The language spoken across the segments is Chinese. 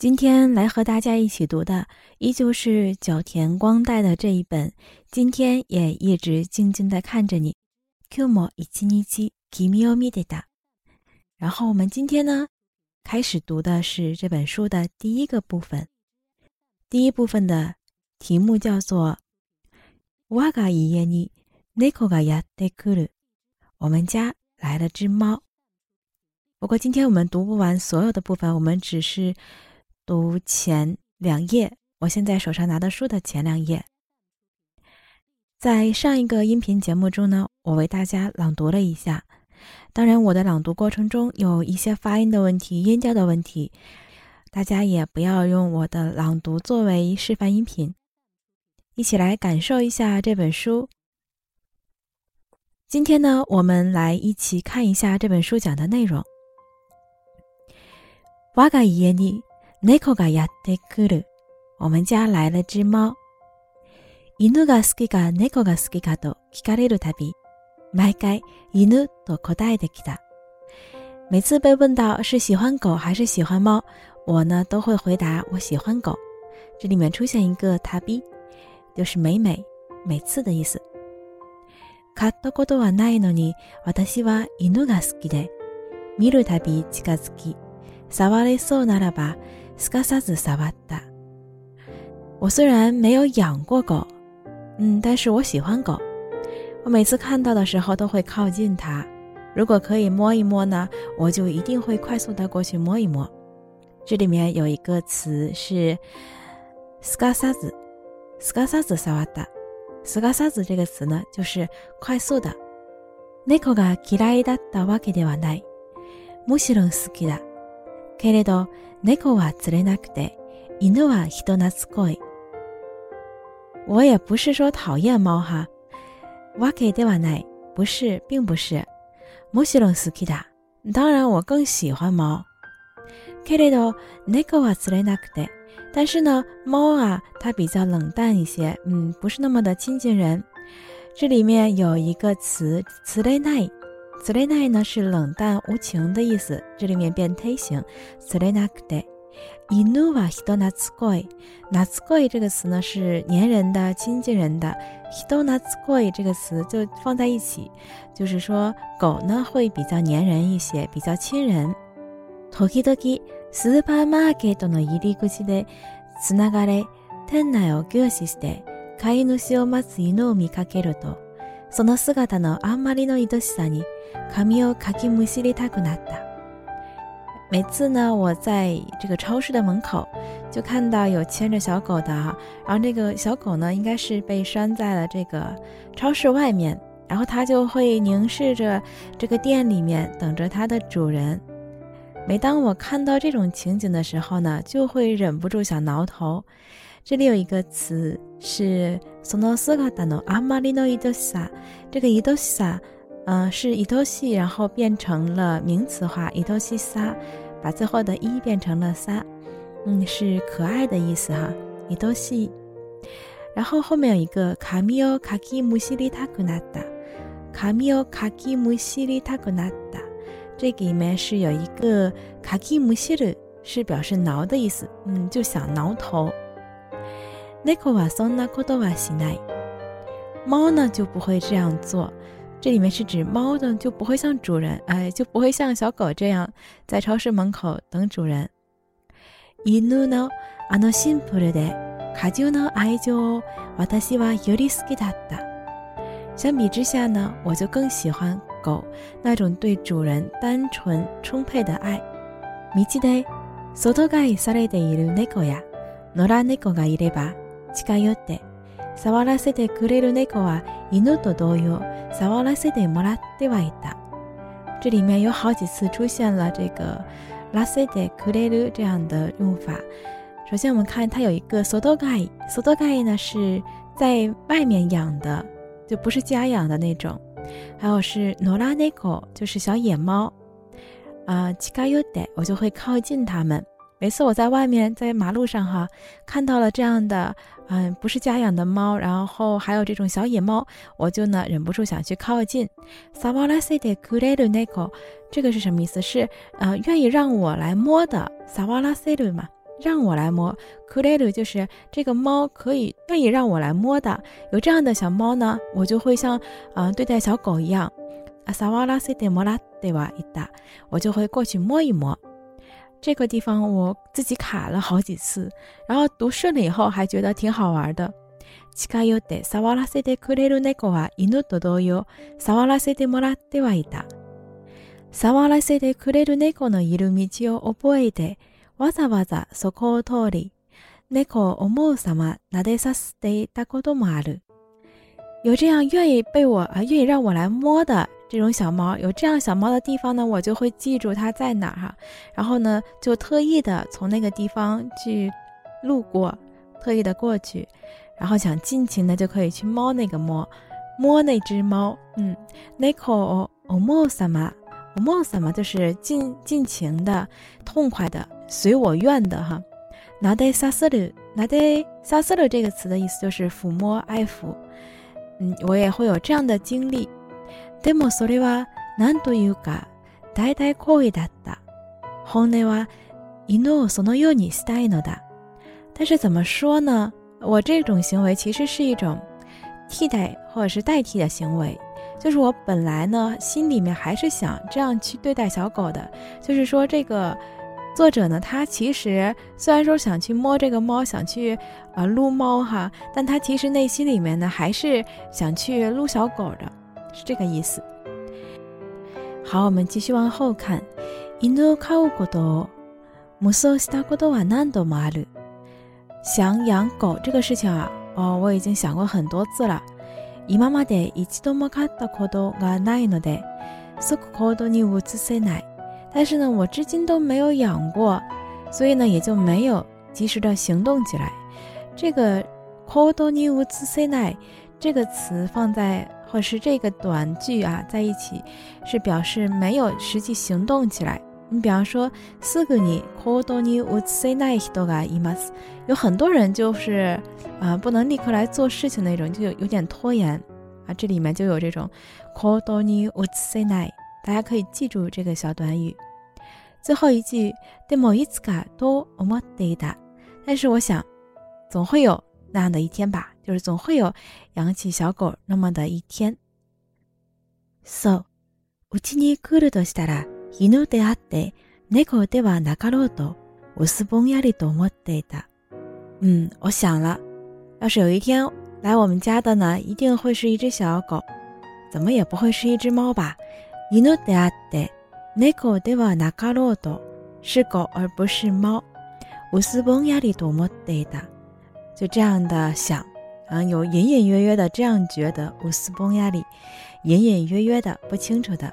今天来和大家一起读的，依旧是角田光代的这一本。今天也一直静静的看着你。Kumo ichinichi kimi o mideta。然后我们今天呢，开始读的是这本书的第一个部分。第一部分的题目叫做“我が家に猫がやってくる”。我们家来了只猫。不过今天我们读不完所有的部分，我们只是。 读前两页，我现在手上拿的书的前两页。在上一个音频节目中呢，我为大家朗读了一下。当然，我的朗读过程中有一些发音的问题、音调的问题，大家也不要用我的朗读作为示范音频。一起来感受一下这本书。今天呢，我们来一起看一下这本书讲的内容。瓦嘎耶尼。猫がやってくる。我们家来了只猫。犬が好きか猫が好きかと聞かれるたび、毎回犬と答えてきた。每次被问到是喜欢狗还是喜欢猫，我呢都会回答我喜欢狗。这里面出现一个たび，就是每每、每次的意思。飼ったことはないのに、私は犬が好きで、見るたび近づき、触れそうならば。斯卡萨子萨瓦达。我虽然没有养过狗，嗯，但是我喜欢狗。我每次看到的时候都会靠近它。如果可以摸一摸呢，我就一定会快速的过去摸一摸。这里面有一个词是斯卡萨子，斯卡萨子萨瓦达。斯卡萨子这个词呢，就是快速的。猫が嫌いだったわけではない。むしろ好きだ。 けれど猫は釣れなくて、犬は人懐っこい。我也不是说讨厌猫哈，わけではない，不是，并不是。もちろん好きだ。当然我更喜欢猫。けれど猫は釣れなくて，但是呢，猫啊，它比较冷淡一些，嗯，不是那么的亲近人。这里面有一个词，釣れない。 此类奈呢是冷淡无情的意思，这里面变推形。此类奈克代，伊努瓦希多纳兹贵，纳兹贵这个词呢是粘人的、亲近人的。希多纳兹贵这个词就放在一起，就是说狗呢会比较粘人一些，比较亲人。時々スーパーマーケットの入り口でつながれ店内を凝視して飼い主を待つ犬を見かけると。その姿のあんまりの愛しさに髪をかきむしりたくなった。每次呢，我在这个超市的门口就看到有牵着小狗的哈，然后那个小狗呢，应该是被拴在了这个超市外面，然后它就会凝视着这个店里面，等着它的主人。每当我看到这种情景的时候呢，就会忍不住想挠头。 这里有一个词是 “sono sugata no amari no idosa”，这个 “idosa” 嗯，是 “idosi”，，然后变成了名词化伊多西萨，把最后的一变成了萨，嗯，是可爱的意思哈，，“idosi”。然后后面有一个卡米奥卡基姆西里塔库纳达，卡米奥卡基姆西里塔库纳达，这个里面是有一个卡基姆西里，是表示挠的意思，嗯，就想挠头。猫はそんなことはしない。猫呢就不会这样做。这里面是指猫呢就不会像主人，哎，就不会像小狗这样在超市门口等主人。犬のあのシンプルで過剰な愛情を私はより好きだった。相比之下呢，我就更喜欢狗那种对主人单纯充沛的爱。道で外飼いされている猫や野良猫がいれば。 近寄って触らせてくれる猫は犬と同様触らせてもらってはいた。这里面有好几次出现了这个拉塞德克雷鲁这样的用法。首先，我们看它有一个 sodogai，sodogai 呢是在外面养的，就不是家养的那种。还有是 nora neko，就是小野猫。啊，近寄って我就会靠近它们。 每次我在外面，在马路上哈，看到了这样的，嗯，不是家养的猫，然后还有这种小野猫，我就呢忍不住想去靠近。萨瓦拉塞的库雷鲁内科，这个是什么意思？是呃，愿意让我来摸的。萨瓦拉塞鲁嘛， 让我来摸。くれる就是这个猫可以愿意让我来摸的。有这样的小猫呢，我就会像啊对待小狗一样。あさわらせてもらってはいた。我就会过去摸一摸。 这个地方我自己卡了好几次，然后读顺了以后还觉得挺好玩的。近寄って触らせてくれる猫は犬と同様、触らせてもらってはいた。触らせてくれる猫のいる道を覚えて、わざわざそこを通り、猫を思う様撫でさせていたこともある。有这样愿意被我啊，愿意让我来摸的 这种小猫，有这样小猫的地方呢，我就会记住它在哪儿哈。然后呢，就特意的从那个地方去路过，特意的过去，然后想尽情的就可以去摸那个摸，摸那只猫。嗯，neko omo sama。我梦什么就是尽尽情的、痛快的、随我愿的哈。拿得萨斯鲁，拿得萨斯鲁这个词的意思就是抚摸、爱抚。嗯，我也会有这样的经历。でもそれは何というか大体行為だった。本音は犬をそのようにしたいのだ。但是怎么说呢？我这种行为其实是一种替代或者是代替的行为。就是我本来呢，心里面还是想这样去对待小狗的。就是说，这个作者呢，他其实虽然说想去摸这个猫，想去啊撸猫哈，但他其实内心里面呢，还是想去撸小狗的， 是这个意思。好，我们继续往后看。想养狗这个事情啊，哦，我已经想过很多次了。今まで一度も飼ったことがないので、即行動に移せない。但是呢，我至今都没有养过，所以呢，也就没有及时的行动起来。这个行動に移せない这个词放在 或是这个短句啊在一起，是表示没有实际行动起来。你比方说，すぐに行動に移せない人がいます。有很多人就是，啊，不能立刻来做事情那种，就有有点拖延啊。这里面就有这种行動に移せない，大家可以记住这个小短语。最后一句，でもいつかと思っていた。但是我想，总会有那样的一天吧， 就是总会有养起小狗那么的一天。So，うちに来るとしたら。犬であって猫ではなかろうと薄ぼんやりと思っていた。嗯，我想了，要是有一天来我们家的呢，一定会是一只小狗，怎么也不会是一只猫吧？犬であって猫ではなかろうと是狗而不是猫。薄ぼんやりと思っていた。就这样的想， 嗯，有隐隐约约的这样觉得。薄ぼんやり，隐隐约约的，不清楚的。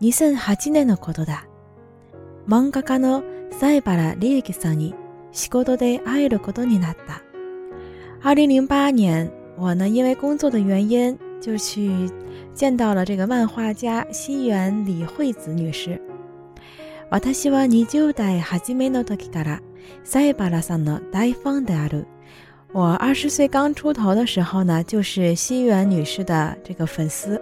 2008年のことだ。漫画家の西原利益さんに仕事で会えることになった。2008年，我呢因为工作的原因就去见到了这个漫画家西原李惠子女士。私は20代初めの時から西原さんの大ファンである。 我二十岁刚出头的时候呢，就是西原女士的这个粉丝。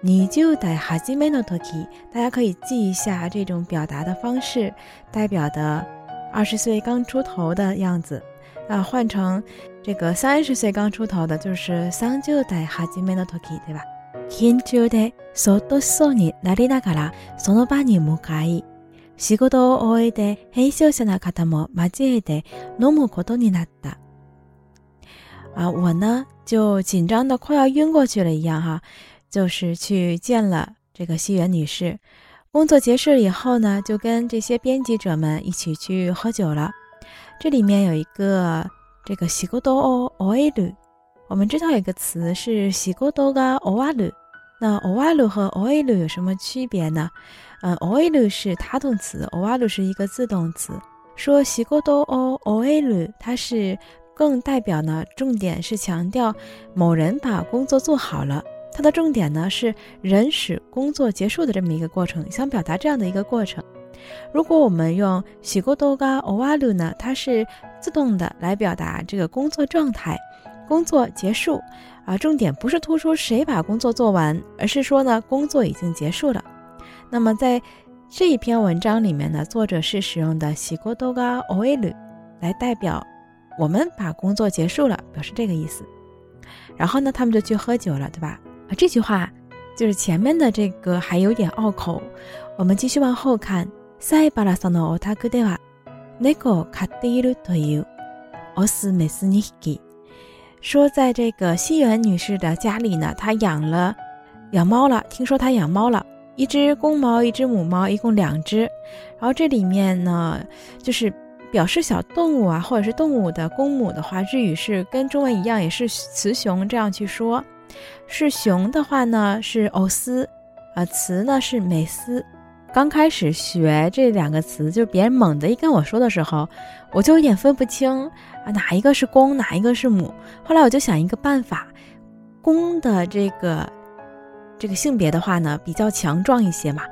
你就得哈基梅诺托基，大家可以记一下这种表达的方式，代表的二十岁刚出头的样子。啊，换成这个三十岁刚出头的，就是三就得哈基梅诺托基，对吧？緊張でそっとそうになりながらその場に向かい、仕事を終えて編集者の方も交えて飲むことになった。 啊，我呢就紧张的快要晕过去了一样哈。就是去见了这个西园女士，工作结束以后呢，就跟这些编辑者们一起去喝酒了。这里面有一个这个西沟多欧欧埃鲁，我们知道有一个词是西沟多嘎欧瓦鲁，那欧瓦鲁和欧埃鲁有什么区别呢？嗯，欧埃鲁是他动词，欧瓦鲁是一个自动词。说西沟多欧欧埃鲁，它是更代表呢，重点是强调某人把工作做好了。它的重点呢是人使工作结束的这么一个过程，想表达这样的一个过程。如果我们用喜过多嘎欧瓦鲁呢，它是自动的来表达这个工作状态，工作结束啊，重点不是突出谁把工作做完，而是说呢工作已经结束了。那么在这一篇文章里面呢，作者是使用的喜过多嘎欧埃鲁来代表我们把工作结束了，表示这个意思。然后呢，他们就去喝酒了，对吧？啊，这句话就是前面的这个还有点拗口。我们继续往后看。塞巴拉桑诺奥塔克德瓦，那个卡蒂鲁托尤，奥斯美斯尼基，说在这个西园女士的家里呢，她养了养猫了。听说她养猫了，一只公猫，一只母猫，一共两只。然后这里面呢，就是表示小动物啊，或者是动物的公母的话，日语是跟中文一样，也是雌雄这样去说。是雄的话呢，是欧斯，啊，雌呢是美斯。刚开始学这两个词，就是别人猛地一跟我说的时候，我就有点分不清啊，哪一个是公，哪一个是母。后来我就想一个办法，公的这个这个性别的话呢，比较强壮一些嘛，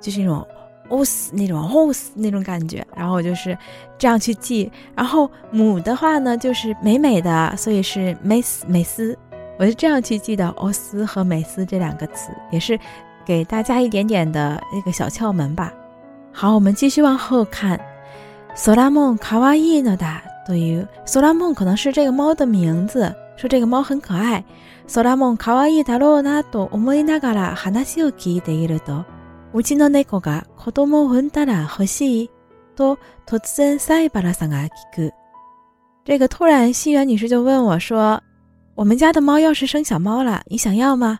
就是那种os 那种 os 那种感觉。然后我就是这样去记。然后母的话呢，就是美美的，所以是美斯美斯。我是这样去记的欧斯和美斯这两个词，也是。给大家一点点的那个小窍门吧。好，我们继续往后看。索拉梦卡哇伊呢的，对于索拉梦可能是这个猫的名字，说这个猫很可爱。索拉梦卡哇伊だろうなと思いながら話を聞いていると、 うちの猫が子供を産んだら欲しいと突然塞巴拉桑が聞く。这个突然，西园女士就问我说：“我们家的猫要是生小猫了，你想要吗？”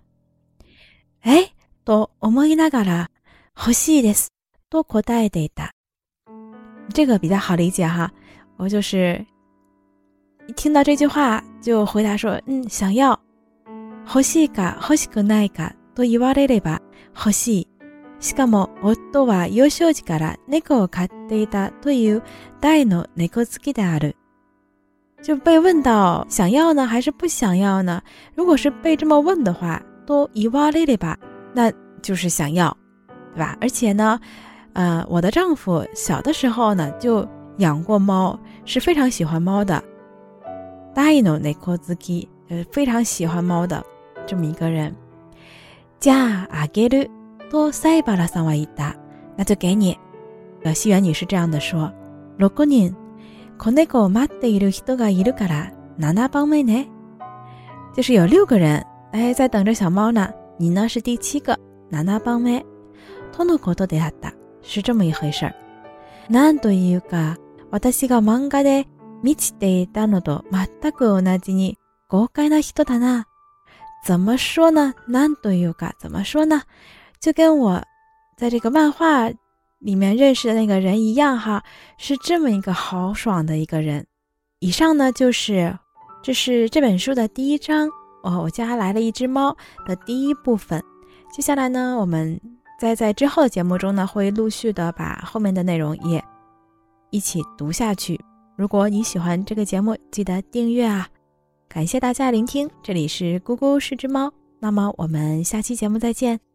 哎。と思いながら欲しいですと答えていた。这个比较好理解哈，我就是一听到这句话就回答说，嗯，想要。欲しいか欲しくないかと言われれば欲しい。 しかも夫は幼少時から猫を飼っていたという大の猫好きである。就被问到想要呢还是不想要呢？如果是被这么问的话，と言われれば那就是想要，对吧？而且呢，呃，我的丈夫小的时候呢就养过猫，是非常喜欢猫的。Dino Nekozuki 呃，非常喜欢猫的这么一个人。加阿给鲁 多塞巴拉桑瓦伊达，那就给你。呃，西园女士这样的说。六个人，この子待っている人がいるから七番目ね。就是有六个人，哎，在等着小猫呢。你呢是第七个，ナナバメ、とのことであった。是这么一回事儿。なんというか、私が漫画で見ていたのと全く同じに豪快な人だな。怎么说呢？なんというか，怎么说呢？ 就跟我在这个漫画里面认识的那个人一样哈，是这么一个豪爽的一个人。以上呢就是，这是这本书的第一章。哦，我家来了一只猫的第一部分，接下来呢，我们再在之后的节目中呢，会陆续的把后面的内容也一起读下去。如果你喜欢这个节目，记得订阅啊！感谢大家聆听，这里是咕咕是只猫，那么我们下期节目再见。